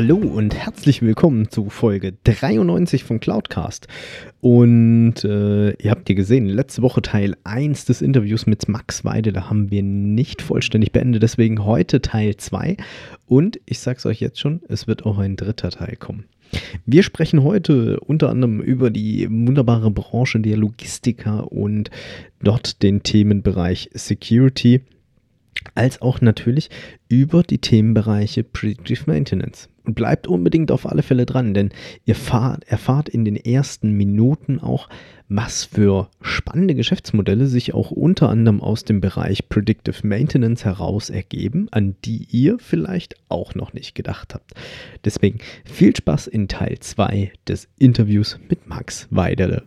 Hallo und herzlich willkommen zu Folge 93 von Cloudcast. Und äh, ihr habt ja gesehen, letzte Woche Teil 1 des Interviews mit Max Weide, da haben wir nicht vollständig beendet, deswegen heute Teil 2. Und ich sag's euch jetzt schon, es wird auch ein dritter Teil kommen. Wir sprechen heute unter anderem über die wunderbare Branche der Logistiker und dort den Themenbereich Security als auch natürlich über die Themenbereiche Predictive Maintenance. Und bleibt unbedingt auf alle Fälle dran, denn ihr fahrt, erfahrt in den ersten Minuten auch, was für spannende Geschäftsmodelle sich auch unter anderem aus dem Bereich Predictive Maintenance heraus ergeben, an die ihr vielleicht auch noch nicht gedacht habt. Deswegen viel Spaß in Teil 2 des Interviews mit Max Weidele.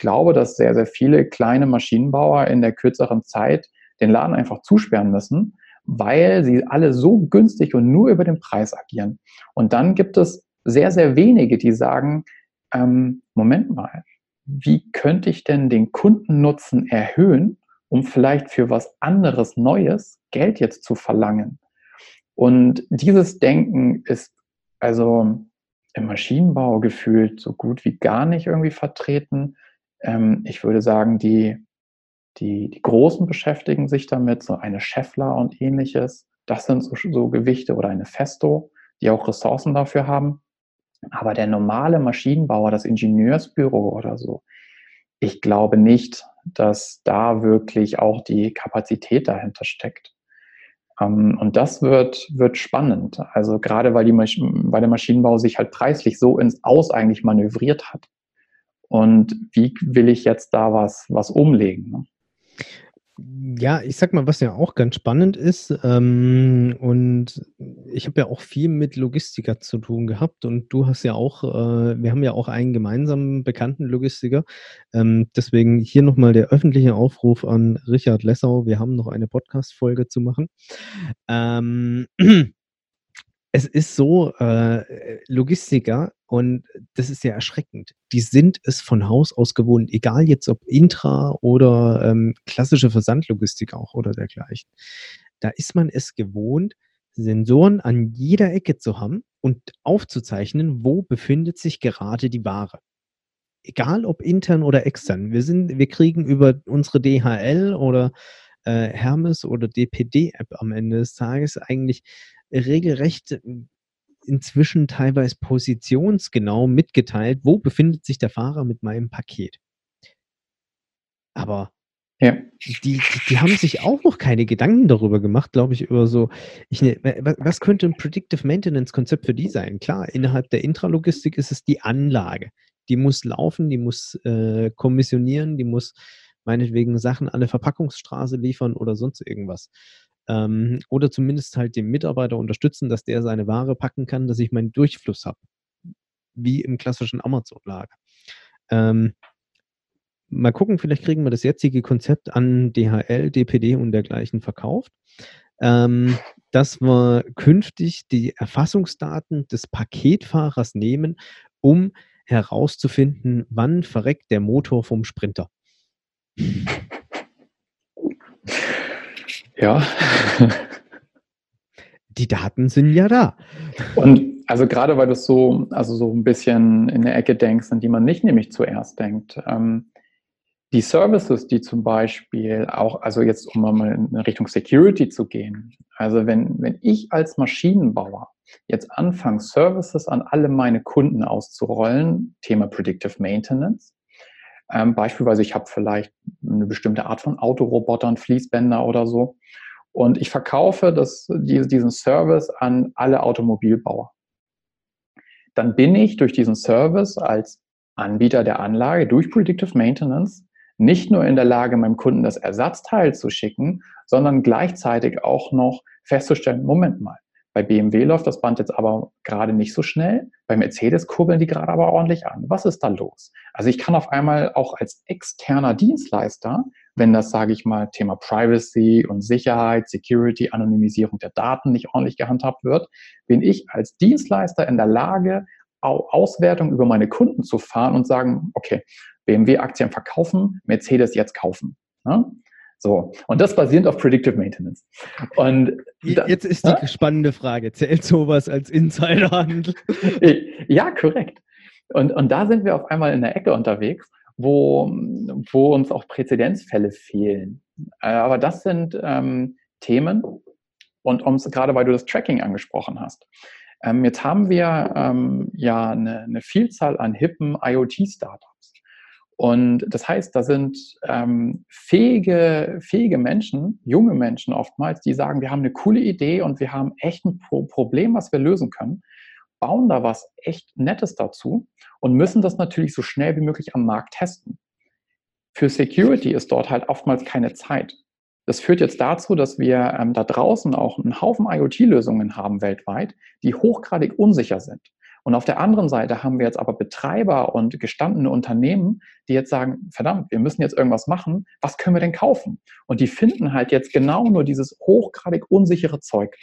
Glaube, dass sehr, sehr viele kleine Maschinenbauer in der kürzeren Zeit den Laden einfach zusperren müssen, weil sie alle so günstig und nur über den Preis agieren. Und dann gibt es sehr, sehr wenige, die sagen, ähm, Moment mal, wie könnte ich denn den Kundennutzen erhöhen, um vielleicht für was anderes Neues Geld jetzt zu verlangen? Und dieses Denken ist also im Maschinenbau gefühlt so gut wie gar nicht irgendwie vertreten. Ähm, ich würde sagen, die, die, die Großen beschäftigen sich damit, so eine Scheffler und ähnliches. Das sind so, so Gewichte oder eine Festo, die auch Ressourcen dafür haben. Aber der normale Maschinenbauer, das Ingenieursbüro oder so, ich glaube nicht, dass da wirklich auch die Kapazität dahinter steckt. Ähm, und das wird, wird spannend. Also gerade weil, die weil der Maschinenbau sich halt preislich so ins Aus eigentlich manövriert hat. Und wie will ich jetzt da was, was umlegen? Ne? Ja, ich sag mal, was ja auch ganz spannend ist, ähm, und ich habe ja auch viel mit Logistiker zu tun gehabt und du hast ja auch, äh, wir haben ja auch einen gemeinsamen bekannten Logistiker. Ähm, deswegen hier nochmal der öffentliche Aufruf an Richard Lessau. Wir haben noch eine Podcast-Folge zu machen. Ähm, es ist so, äh, Logistiker, und das ist ja erschreckend, die sind es von Haus aus gewohnt, egal jetzt ob Intra oder ähm, klassische Versandlogistik auch oder dergleichen. Da ist man es gewohnt, Sensoren an jeder Ecke zu haben und aufzuzeichnen, wo befindet sich gerade die Ware. Egal ob intern oder extern. Wir, sind, wir kriegen über unsere DHL oder äh, Hermes oder DPD-App am Ende des Tages eigentlich regelrecht inzwischen teilweise positionsgenau mitgeteilt, wo befindet sich der Fahrer mit meinem Paket. Aber ja. die, die haben sich auch noch keine Gedanken darüber gemacht, glaube ich, über so, ich, ne, was könnte ein Predictive Maintenance Konzept für die sein? Klar, innerhalb der Intralogistik ist es die Anlage. Die muss laufen, die muss äh, kommissionieren, die muss meinetwegen Sachen an eine Verpackungsstraße liefern oder sonst irgendwas. Ähm, oder zumindest halt den Mitarbeiter unterstützen, dass der seine Ware packen kann, dass ich meinen Durchfluss habe. Wie im klassischen Amazon-Lager. Ähm, mal gucken, vielleicht kriegen wir das jetzige Konzept an DHL, DPD und dergleichen verkauft. Ähm, dass wir künftig die Erfassungsdaten des Paketfahrers nehmen, um herauszufinden, wann verreckt der Motor vom Sprinter. Ja. Die Daten sind ja da. Und also gerade weil du es so, also so ein bisschen in der Ecke denkst, an die man nicht nämlich zuerst denkt. Ähm, die Services, die zum Beispiel auch, also jetzt um mal in Richtung Security zu gehen, also wenn, wenn ich als Maschinenbauer jetzt anfange, Services an alle meine Kunden auszurollen, Thema Predictive Maintenance, ähm, beispielsweise, ich habe vielleicht eine bestimmte Art von Autorobotern, Fließbänder oder so. Und ich verkaufe das, diesen Service an alle Automobilbauer. Dann bin ich durch diesen Service als Anbieter der Anlage durch Predictive Maintenance nicht nur in der Lage, meinem Kunden das Ersatzteil zu schicken, sondern gleichzeitig auch noch festzustellen, Moment mal, bei BMW läuft das Band jetzt aber gerade nicht so schnell. Bei Mercedes kurbeln die gerade aber ordentlich an. Was ist da los? Also ich kann auf einmal auch als externer Dienstleister, wenn das, sage ich mal, Thema Privacy und Sicherheit, Security, Anonymisierung der Daten nicht ordentlich gehandhabt wird, bin ich als Dienstleister in der Lage, Auswertung über meine Kunden zu fahren und sagen, okay, BMW-Aktien verkaufen, Mercedes jetzt kaufen. Ja? So, und das basierend auf Predictive Maintenance. Und da, jetzt ist die ja? spannende Frage: Zählt sowas als Insiderhandel? Ja, korrekt. Und, und da sind wir auf einmal in der Ecke unterwegs, wo, wo uns auch Präzedenzfälle fehlen. Äh, aber das sind ähm, Themen, und ums, gerade weil du das Tracking angesprochen hast. Ähm, jetzt haben wir ähm, ja eine, eine Vielzahl an hippen IoT-Startups. Und das heißt, da sind ähm, fähige, fähige Menschen, junge Menschen oftmals, die sagen, wir haben eine coole Idee und wir haben echt ein Pro Problem, was wir lösen können, bauen da was echt Nettes dazu und müssen das natürlich so schnell wie möglich am Markt testen. Für Security ist dort halt oftmals keine Zeit. Das führt jetzt dazu, dass wir ähm, da draußen auch einen Haufen IoT-Lösungen haben weltweit, die hochgradig unsicher sind. Und auf der anderen Seite haben wir jetzt aber Betreiber und gestandene Unternehmen, die jetzt sagen, verdammt, wir müssen jetzt irgendwas machen, was können wir denn kaufen? Und die finden halt jetzt genau nur dieses hochgradig unsichere Zeug.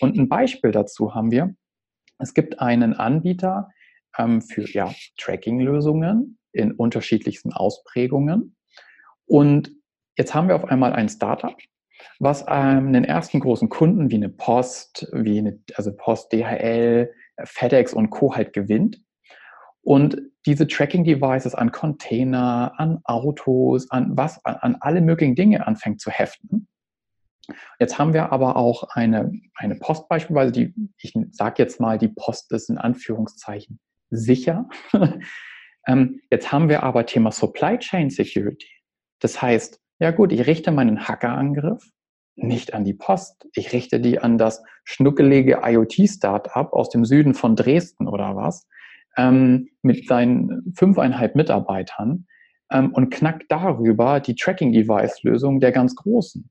Und ein Beispiel dazu haben wir, es gibt einen Anbieter ähm, für ja, Tracking-Lösungen in unterschiedlichsten Ausprägungen. Und jetzt haben wir auf einmal ein Startup, was ähm, einen ersten großen Kunden wie eine Post, wie eine, also Post, DHL, FedEx und Co. halt gewinnt. Und diese Tracking-Devices an Container, an Autos, an was, an, an alle möglichen Dinge anfängt zu heften. Jetzt haben wir aber auch eine, eine Post beispielsweise, die, ich sage jetzt mal, die Post ist in Anführungszeichen sicher. ähm, jetzt haben wir aber Thema Supply Chain Security. Das heißt, ja gut, ich richte meinen Hackerangriff nicht an die Post. Ich richte die an das schnuckelige IoT-Startup aus dem Süden von Dresden oder was, ähm, mit seinen fünfeinhalb Mitarbeitern ähm, und knack darüber die Tracking-Device-Lösung der ganz Großen.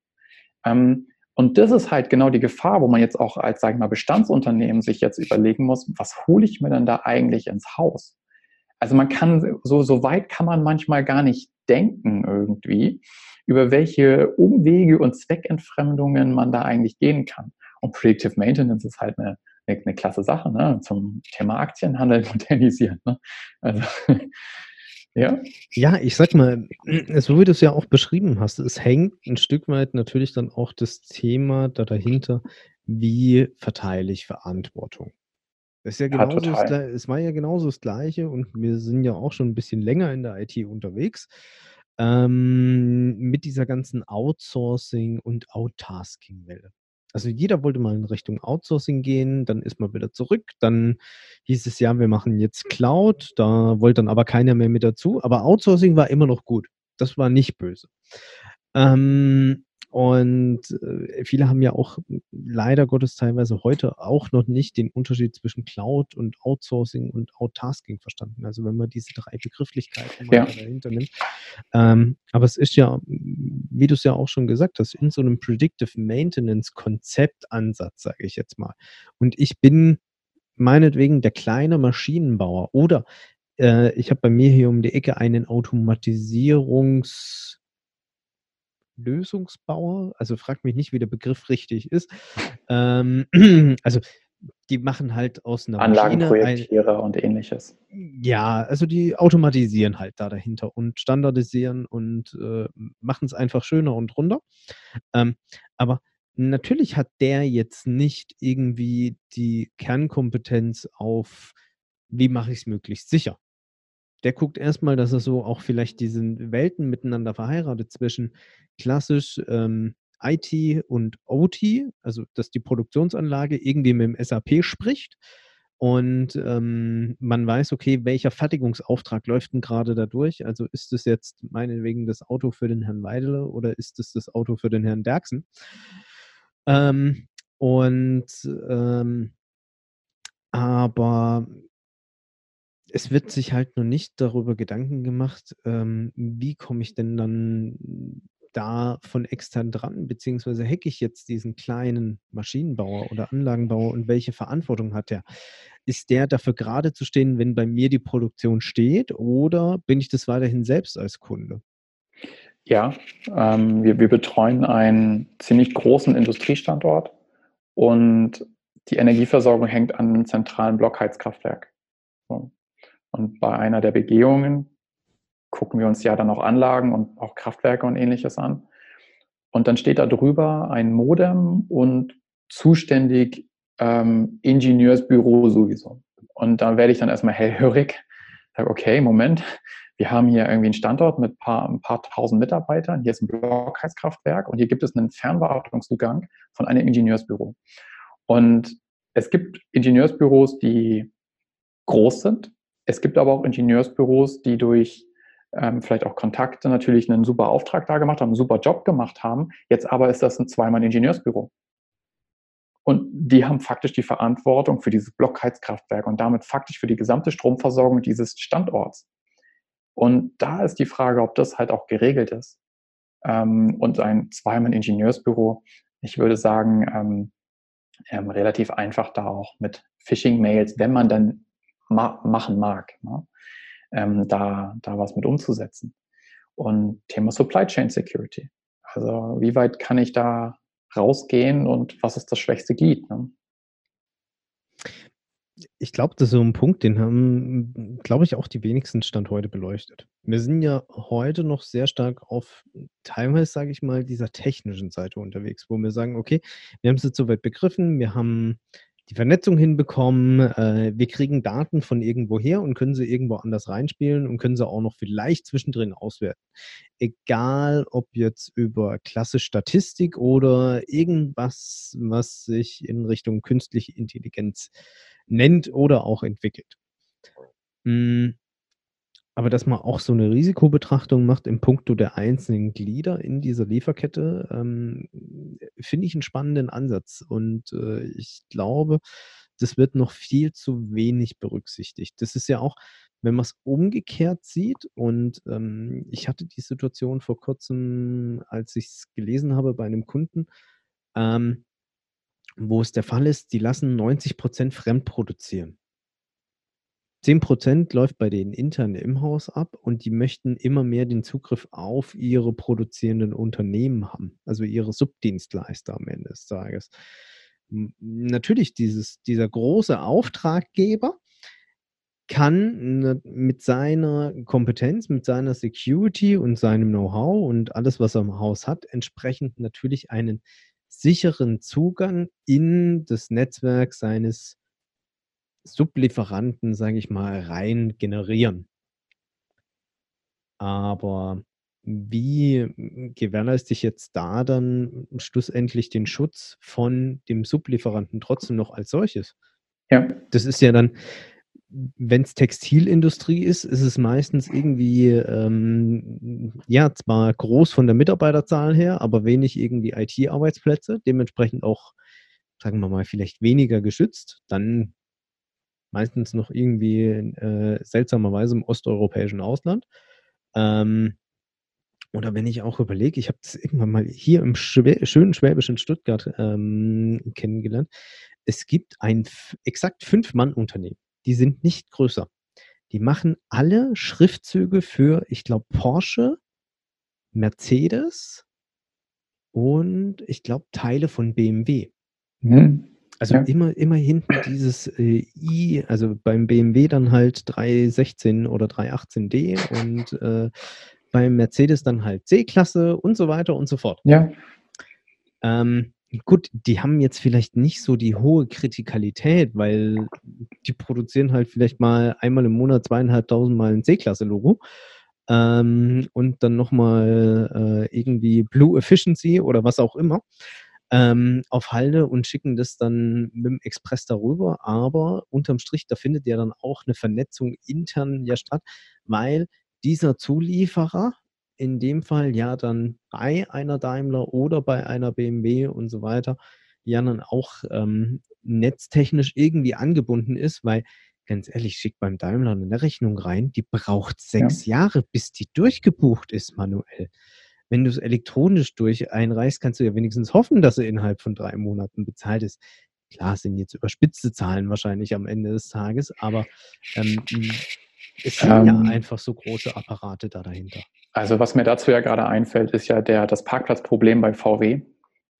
Ähm, und das ist halt genau die Gefahr, wo man jetzt auch als, sag ich mal, Bestandsunternehmen sich jetzt überlegen muss, was hole ich mir denn da eigentlich ins Haus? Also man kann, so, so weit kann man manchmal gar nicht denken irgendwie über welche Umwege und Zweckentfremdungen man da eigentlich gehen kann. Und Predictive Maintenance ist halt eine, eine, eine klasse Sache ne? zum Thema Aktienhandel modernisieren. Ne? Also, ja. Ja, ich sag mal, so wie du es ja auch beschrieben hast, es hängt ein Stück weit natürlich dann auch das Thema da dahinter, wie verteile ich Verantwortung. Das ist ja genauso ja, das, es war ja genauso das Gleiche und wir sind ja auch schon ein bisschen länger in der IT unterwegs ähm, mit dieser ganzen Outsourcing- und Outtasking-Welle. Also jeder wollte mal in Richtung Outsourcing gehen, dann ist man wieder zurück. Dann hieß es ja, wir machen jetzt Cloud, da wollte dann aber keiner mehr mit dazu. Aber Outsourcing war immer noch gut. Das war nicht böse. Ähm, und äh, viele haben ja auch leider Gottes teilweise heute auch noch nicht den Unterschied zwischen Cloud und Outsourcing und Outtasking verstanden. Also wenn man diese drei Begrifflichkeiten ja. dahinter nimmt. Ähm, aber es ist ja, wie du es ja auch schon gesagt hast, in so einem Predictive Maintenance Konzeptansatz, sage ich jetzt mal. Und ich bin meinetwegen der kleine Maschinenbauer oder äh, ich habe bei mir hier um die Ecke einen Automatisierungs Lösungsbauer. Also frag mich nicht, wie der Begriff richtig ist. Ähm, also die machen halt aus einer Anlagenprojektierer ein, und ähnliches. Ja, also die automatisieren halt da dahinter und standardisieren und äh, machen es einfach schöner und runder. Ähm, aber natürlich hat der jetzt nicht irgendwie die Kernkompetenz auf, wie mache ich es möglichst sicher der guckt erstmal, dass er so auch vielleicht diese Welten miteinander verheiratet zwischen klassisch ähm, IT und OT, also dass die Produktionsanlage irgendwie mit dem SAP spricht und ähm, man weiß, okay, welcher Fertigungsauftrag läuft denn gerade da durch? Also ist es jetzt meinetwegen das Auto für den Herrn Weidele oder ist es das Auto für den Herrn Derksen? Ähm, und ähm, aber es wird sich halt noch nicht darüber Gedanken gemacht, ähm, wie komme ich denn dann da von extern dran, beziehungsweise hacke ich jetzt diesen kleinen Maschinenbauer oder Anlagenbauer und welche Verantwortung hat der? Ist der dafür gerade zu stehen, wenn bei mir die Produktion steht oder bin ich das weiterhin selbst als Kunde? Ja, ähm, wir, wir betreuen einen ziemlich großen Industriestandort und die Energieversorgung hängt an einem zentralen Blockheizkraftwerk. Und bei einer der Begehungen gucken wir uns ja dann auch Anlagen und auch Kraftwerke und ähnliches an. Und dann steht da drüber ein Modem und zuständig ähm, Ingenieursbüro sowieso. Und da werde ich dann erstmal hellhörig, sage, okay, Moment, wir haben hier irgendwie einen Standort mit paar, ein paar tausend Mitarbeitern, hier ist ein Blockheizkraftwerk und hier gibt es einen Fernwartungszugang von einem Ingenieursbüro. Und es gibt Ingenieursbüros, die groß sind. Es gibt aber auch Ingenieursbüros, die durch ähm, vielleicht auch Kontakte natürlich einen super Auftrag da gemacht haben, einen super Job gemacht haben. Jetzt aber ist das ein zweimal Ingenieursbüro. Und die haben faktisch die Verantwortung für dieses Blockheizkraftwerk und damit faktisch für die gesamte Stromversorgung dieses Standorts. Und da ist die Frage, ob das halt auch geregelt ist. Ähm, und ein zweimal Ingenieursbüro, ich würde sagen, ähm, ähm, relativ einfach da auch mit Phishing-Mails, wenn man dann ma machen mag. Ne? ähm, da, da was mit umzusetzen. Und Thema Supply Chain Security. Also wie weit kann ich da rausgehen und was ist das schwächste Glied? Ne? Ich glaube, das ist so ein Punkt, den haben, glaube ich, auch die wenigsten Stand heute beleuchtet. Wir sind ja heute noch sehr stark auf teilweise, sage ich mal, dieser technischen Seite unterwegs, wo wir sagen, okay, wir haben es jetzt soweit begriffen, wir haben die Vernetzung hinbekommen. Äh, wir kriegen Daten von irgendwo her und können sie irgendwo anders reinspielen und können sie auch noch vielleicht zwischendrin auswerten. Egal, ob jetzt über klassische Statistik oder irgendwas, was sich in Richtung künstliche Intelligenz nennt oder auch entwickelt. Hm, aber dass man auch so eine Risikobetrachtung macht im Punkto der einzelnen Glieder in dieser Lieferkette, ähm, finde ich einen spannenden Ansatz. Und äh, ich glaube, das wird noch viel zu wenig berücksichtigt. Das ist ja auch, wenn man es umgekehrt sieht, und ähm, ich hatte die Situation vor kurzem, als ich es gelesen habe bei einem Kunden, ähm, wo es der Fall ist, die lassen 90 Prozent fremd produzieren. 10% läuft bei denen intern im Haus ab und die möchten immer mehr den Zugriff auf ihre produzierenden Unternehmen haben, also ihre Subdienstleister am Ende des Tages. Natürlich, dieses, dieser große Auftraggeber kann mit seiner Kompetenz, mit seiner Security und seinem Know-how und alles, was er im Haus hat, entsprechend natürlich einen sicheren Zugang in das Netzwerk seines Sublieferanten, sage ich mal, rein generieren. Aber wie gewährleiste ich jetzt da dann schlussendlich den Schutz von dem Sublieferanten trotzdem noch als solches? Ja. Das ist ja dann, wenn es Textilindustrie ist, ist es meistens irgendwie, ähm, ja, zwar groß von der Mitarbeiterzahl her, aber wenig irgendwie IT-Arbeitsplätze, dementsprechend auch, sagen wir mal, vielleicht weniger geschützt. Dann meistens noch irgendwie äh, seltsamerweise im osteuropäischen Ausland. Ähm, oder wenn ich auch überlege, ich habe das irgendwann mal hier im Schwä schönen schwäbischen Stuttgart ähm, kennengelernt. Es gibt ein exakt Fünf-Mann-Unternehmen. Die sind nicht größer. Die machen alle Schriftzüge für, ich glaube, Porsche, Mercedes und ich glaube Teile von BMW. Mhm. Also ja. immer, immer hinten dieses äh, i, also beim BMW dann halt 316 oder 318D und äh, beim Mercedes dann halt C-Klasse und so weiter und so fort. Ja. Ähm, gut, die haben jetzt vielleicht nicht so die hohe Kritikalität, weil die produzieren halt vielleicht mal einmal im Monat zweieinhalbtausend Mal ein C-Klasse-Logo. ähm, und dann nochmal äh, irgendwie Blue Efficiency oder was auch immer ähm, auf Halde und schicken das dann mit dem Express darüber. Aber unterm Strich, da findet ja dann auch eine Vernetzung intern ja statt, weil dieser Zulieferer in dem Fall ja dann bei einer Daimler oder bei einer BMW und so weiter ja dann auch ähm, netztechnisch irgendwie angebunden ist, weil ganz ehrlich, schickt beim Daimler eine Rechnung rein, die braucht sechs ja. Jahre, bis die durchgebucht ist manuell. Wenn du es elektronisch durch einreichst, kannst du ja wenigstens hoffen, dass er innerhalb von drei Monaten bezahlt ist. Klar, sind jetzt überspitzte Zahlen wahrscheinlich am Ende des Tages, aber ähm, es sind ähm, ja einfach so große Apparate da dahinter. Also was mir dazu ja gerade einfällt, ist ja der, das Parkplatzproblem bei VW.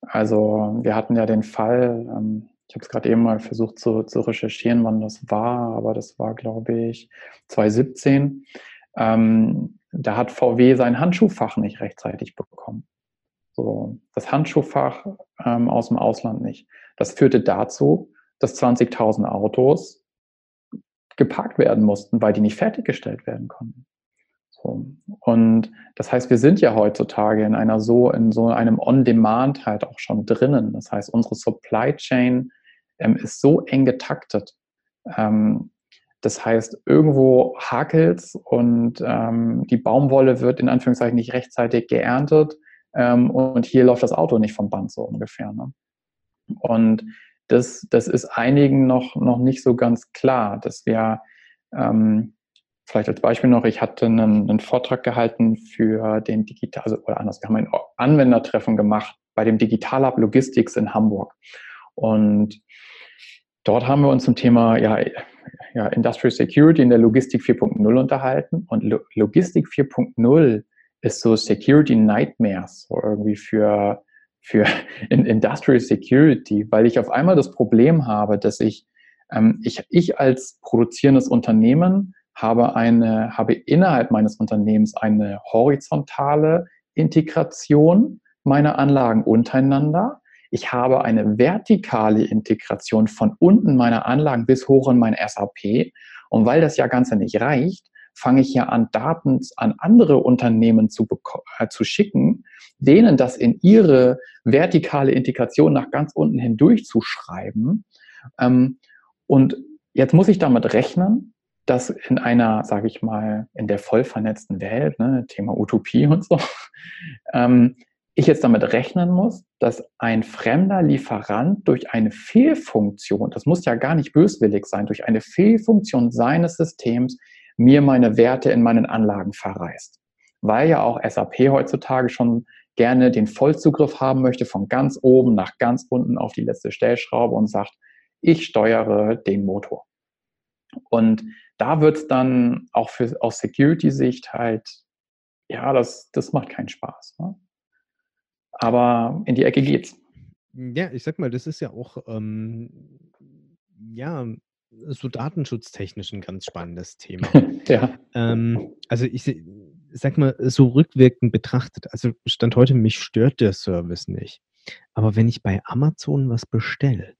Also wir hatten ja den Fall, ähm, ich habe es gerade eben mal versucht zu, zu, recherchieren, wann das war, aber das war, glaube ich, 2017. Ähm, da hat VW sein Handschuhfach nicht rechtzeitig bekommen. So, das Handschuhfach ähm, aus dem Ausland nicht. Das führte dazu, dass 20.000 Autos geparkt werden mussten, weil die nicht fertiggestellt werden konnten. So. Und das heißt, wir sind ja heutzutage in einer so, in so einem On-Demand halt auch schon drinnen. Das heißt, unsere Supply Chain ähm, ist so eng getaktet. Ähm, das heißt, irgendwo hakelt und ähm, die Baumwolle wird in Anführungszeichen nicht rechtzeitig geerntet ähm, und hier läuft das Auto nicht vom Band so ungefähr. Ne? Und das, das ist einigen noch, noch nicht so ganz klar, dass wir, ähm, vielleicht als Beispiel noch, ich hatte einen, einen Vortrag gehalten für den Digital, also, oder anders, wir haben ein Anwendertreffen gemacht bei dem Digital Hub Logistics in Hamburg. Und dort haben wir uns zum Thema ja, ja, Industrial Security in der Logistik 4.0 unterhalten. Und Lo Logistik 4.0 ist so Security Nightmares, so irgendwie für, für Industrial Security, weil ich auf einmal das Problem habe, dass ich, ähm, ich, ich als produzierendes Unternehmen habe eine, habe innerhalb meines Unternehmens eine horizontale Integration meiner Anlagen untereinander ich habe eine vertikale Integration von unten meiner Anlagen bis hoch in mein SAP. Und weil das ja Ganze nicht reicht, fange ich ja an, Daten an andere Unternehmen zu, äh, zu schicken, denen das in ihre vertikale Integration nach ganz unten hindurch zu schreiben. Ähm, und jetzt muss ich damit rechnen, dass in einer, sage ich mal, in der voll vernetzten Welt, ne, Thema Utopie und so, ähm, ich jetzt damit rechnen muss, dass ein fremder Lieferant durch eine Fehlfunktion, das muss ja gar nicht böswillig sein, durch eine Fehlfunktion seines Systems mir meine Werte in meinen Anlagen verreißt. Weil ja auch SAP heutzutage schon gerne den Vollzugriff haben möchte von ganz oben nach ganz unten auf die letzte Stellschraube und sagt, ich steuere den Motor. Und da wird es dann auch für, aus Security-Sicht halt, ja, das, das macht keinen Spaß. Ne? Aber in die Ecke geht's. Ja, ich sag mal, das ist ja auch, ähm, ja, so datenschutztechnisch ein ganz spannendes Thema. ja. Ähm, also ich sag mal, so rückwirkend betrachtet, also Stand heute, mich stört der Service nicht. Aber wenn ich bei Amazon was bestelle,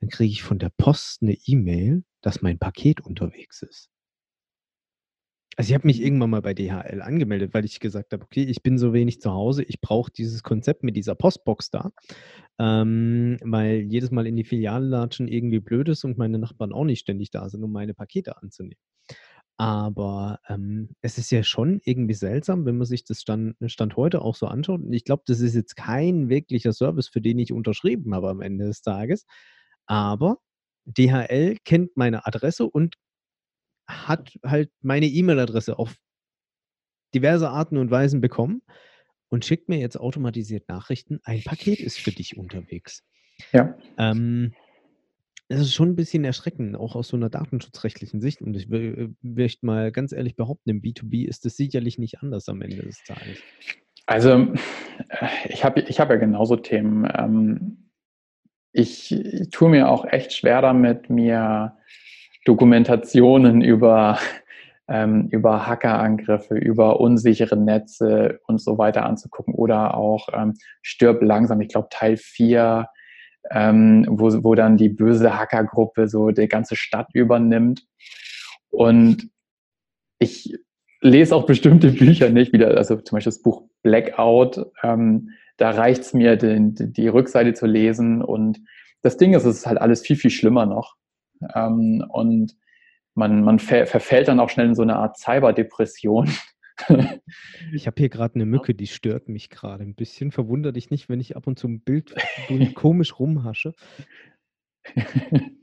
dann kriege ich von der Post eine E-Mail, dass mein Paket unterwegs ist. Also ich habe mich irgendwann mal bei DHL angemeldet, weil ich gesagt habe, okay, ich bin so wenig zu Hause, ich brauche dieses Konzept mit dieser Postbox da, ähm, weil jedes Mal in die Filiale latschen irgendwie blöd ist und meine Nachbarn auch nicht ständig da sind, um meine Pakete anzunehmen. Aber ähm, es ist ja schon irgendwie seltsam, wenn man sich das Stand, Stand heute auch so anschaut. Und ich glaube, das ist jetzt kein wirklicher Service, für den ich unterschrieben habe am Ende des Tages. Aber DHL kennt meine Adresse und hat halt meine E-Mail-Adresse auf diverse Arten und Weisen bekommen und schickt mir jetzt automatisiert Nachrichten, ein Paket ist für dich unterwegs. Ja. Ähm, das ist schon ein bisschen erschreckend, auch aus so einer datenschutzrechtlichen Sicht. Und ich möchte mal ganz ehrlich behaupten, im B2B ist das sicherlich nicht anders am Ende des Tages. Also, äh, ich habe ich hab ja genauso Themen. Ähm, ich, ich tue mir auch echt schwer damit, mir Dokumentationen über, ähm, über Hackerangriffe, über unsichere Netze und so weiter anzugucken oder auch ähm, Stirb langsam, ich glaube Teil 4, ähm, wo, wo dann die böse Hackergruppe so die ganze Stadt übernimmt. Und ich, lese auch bestimmte Bücher nicht, wieder, also zum Beispiel das Buch Blackout, ähm, da reicht es mir, den, die Rückseite zu lesen. Und das Ding ist, es ist halt alles viel, viel schlimmer noch. Ähm, und man, man ver verfällt dann auch schnell in so eine Art Cyberdepression. Ich habe hier gerade eine Mücke, die stört mich gerade ein bisschen. Verwundert dich nicht, wenn ich ab und zu ein Bild komisch rumhasche.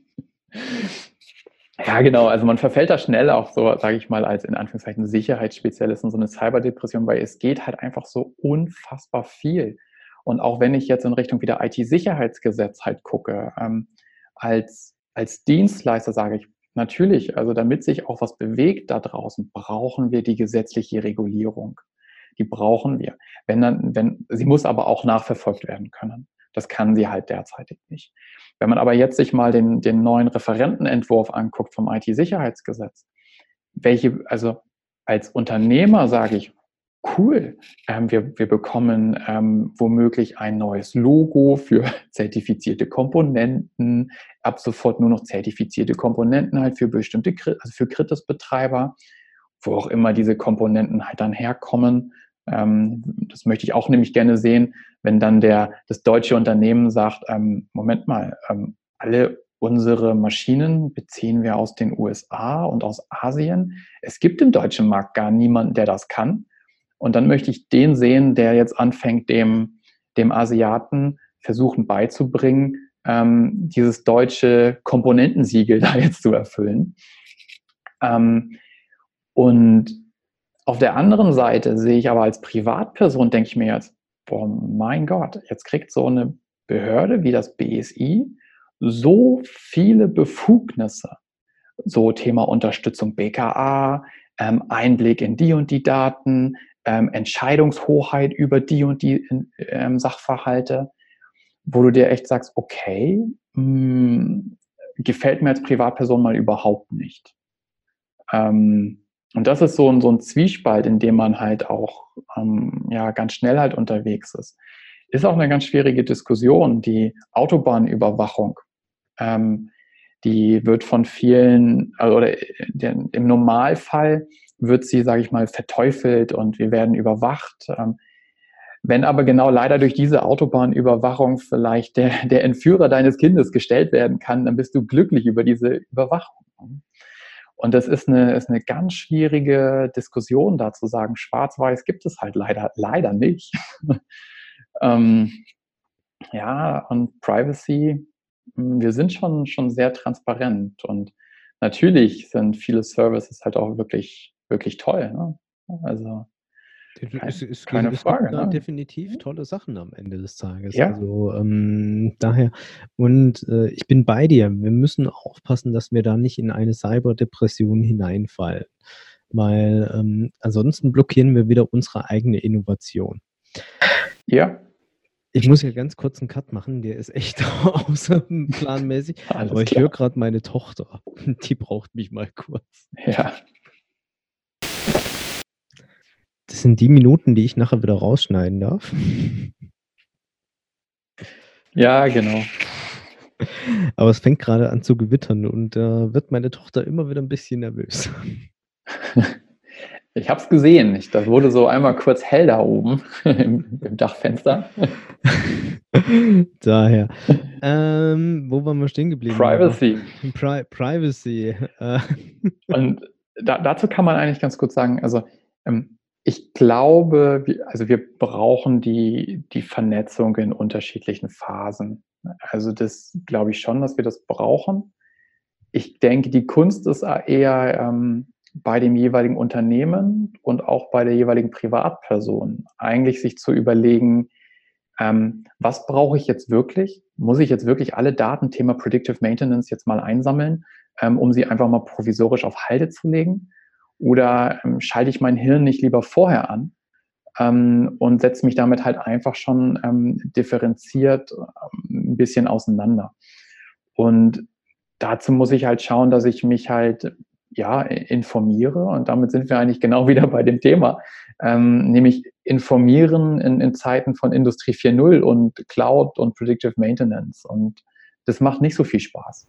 Ja, genau. Also man verfällt da schnell auch so, sage ich mal, als in Anführungszeichen Sicherheitsspezialist in so eine Cyberdepression, weil es geht halt einfach so unfassbar viel. Und auch wenn ich jetzt in Richtung wieder IT-Sicherheitsgesetz halt gucke, ähm, als, als Dienstleister sage ich, natürlich, also damit sich auch was bewegt da draußen, brauchen wir die gesetzliche Regulierung. Die brauchen wir. Wenn dann, wenn, sie muss aber auch nachverfolgt werden können. Das kann sie halt derzeitig nicht. Wenn man aber jetzt sich mal den, den neuen Referentenentwurf anguckt vom IT-Sicherheitsgesetz, welche, also als Unternehmer sage ich, cool, ähm, wir, wir bekommen ähm, womöglich ein neues Logo für zertifizierte Komponenten, ab sofort nur noch zertifizierte Komponenten halt für bestimmte, also für Kritis-Betreiber, wo auch immer diese Komponenten halt dann herkommen. Ähm, das möchte ich auch nämlich gerne sehen, wenn dann der, das deutsche Unternehmen sagt, ähm, Moment mal, ähm, alle unsere Maschinen beziehen wir aus den USA und aus Asien. Es gibt im deutschen Markt gar niemanden, der das kann. Und dann möchte ich den sehen, der jetzt anfängt, dem, dem Asiaten versuchen beizubringen, ähm, dieses deutsche Komponentensiegel da jetzt zu erfüllen. Ähm, und auf der anderen Seite sehe ich aber als Privatperson, denke ich mir jetzt, boah, mein Gott, jetzt kriegt so eine Behörde wie das BSI so viele Befugnisse. So Thema Unterstützung BKA, ähm, Einblick in die und die Daten, ähm, Entscheidungshoheit über die und die ähm, Sachverhalte, wo du dir echt sagst, okay, mh, hm, gefällt mir als Privatperson mal überhaupt nicht. Ähm, und das ist so ein, so ein Zwiespalt, in dem man halt auch ähm, ja, ganz schnell halt unterwegs ist. Ist auch eine ganz schwierige Diskussion, die Autobahnüberwachung. Ähm, die wird von vielen, also, oder den, im Normalfall wird sie, sage ich mal, verteufelt und wir werden überwacht. Ähm, wenn aber genau leider durch diese Autobahnüberwachung vielleicht der, der Entführer deines Kindes gestellt werden kann, dann bist du glücklich über diese Überwachung. Und das ist eine, ist eine ganz schwierige Diskussion, da zu sagen, schwarz-weiß gibt es halt leider, leider nicht. ähm, ja, und Privacy, hm, wir sind schon, schon sehr transparent und natürlich sind viele Services halt auch wirklich wirklich toll. Ne? Also es, es, keine es Frage. Ne? definitiv tolle Sachen am Ende des Tages. Ja. Also ähm, daher, und äh, ich bin bei dir. Wir müssen aufpassen, dass wir da nicht in eine Cyberdepression hineinfallen. Weil ähm, ansonsten blockieren wir wieder unsere eigene Innovation. Ja, ich muss ja ganz kurz einen Cut machen, der ist echt außerplanmäßig. aber ich höre gerade meine Tochter. Die braucht mich mal kurz. Ja. Das sind die Minuten, die ich nachher wieder rausschneiden darf. Ja, genau. Aber es fängt gerade an zu gewittern und da äh, wird meine Tochter immer wieder ein bisschen nervös. Ich habe es gesehen. Ich, das wurde so einmal kurz hell da oben im, im Dachfenster. Daher. Ähm, wo waren wir stehen geblieben? Privacy. Pri Privacy. Äh. Und da, dazu kann man eigentlich ganz kurz sagen, also ähm, ich glaube, also wir brauchen die, die Vernetzung in unterschiedlichen Phasen. Also das glaube ich schon, dass wir das brauchen. Ich denke, die Kunst ist eher ähm, bei dem jeweiligen Unternehmen und auch bei der jeweiligen Privatperson eigentlich sich zu überlegen, ähm, was brauche ich jetzt wirklich? Muss ich jetzt wirklich alle Daten, Thema Predictive Maintenance jetzt mal einsammeln, ähm, um sie einfach mal provisorisch auf Halde zu legen? Oder ähm, schalte ich mein Hirn nicht lieber vorher an ähm, und setze mich damit halt einfach schon ähm, differenziert ähm, ein bisschen auseinander. Und dazu muss ich halt schauen, dass ich mich halt ja informiere und damit sind wir eigentlich genau wieder bei dem Thema, ähm, nämlich informieren in, in Zeiten von Industrie 4.0 und Cloud und Predictive Maintenance und das macht nicht so viel Spaß.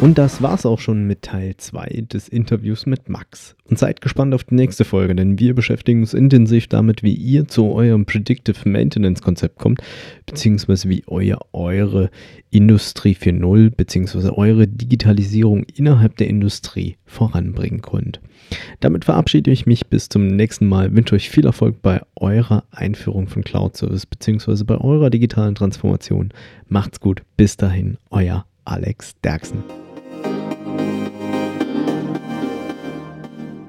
Und das war's auch schon mit Teil 2 des Interviews mit Max. Und seid gespannt auf die nächste Folge, denn wir beschäftigen uns intensiv damit, wie ihr zu eurem Predictive Maintenance Konzept kommt, beziehungsweise wie ihr eure Industrie 4.0 beziehungsweise eure Digitalisierung innerhalb der Industrie voranbringen könnt. Damit verabschiede ich mich bis zum nächsten Mal, wünsche euch viel Erfolg bei eurer Einführung von Cloud Service beziehungsweise bei eurer digitalen Transformation. Macht's gut, bis dahin, euer Alex Derksen.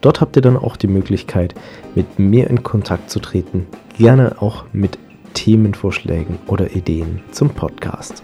Dort habt ihr dann auch die Möglichkeit, mit mir in Kontakt zu treten, gerne auch mit Themenvorschlägen oder Ideen zum Podcast.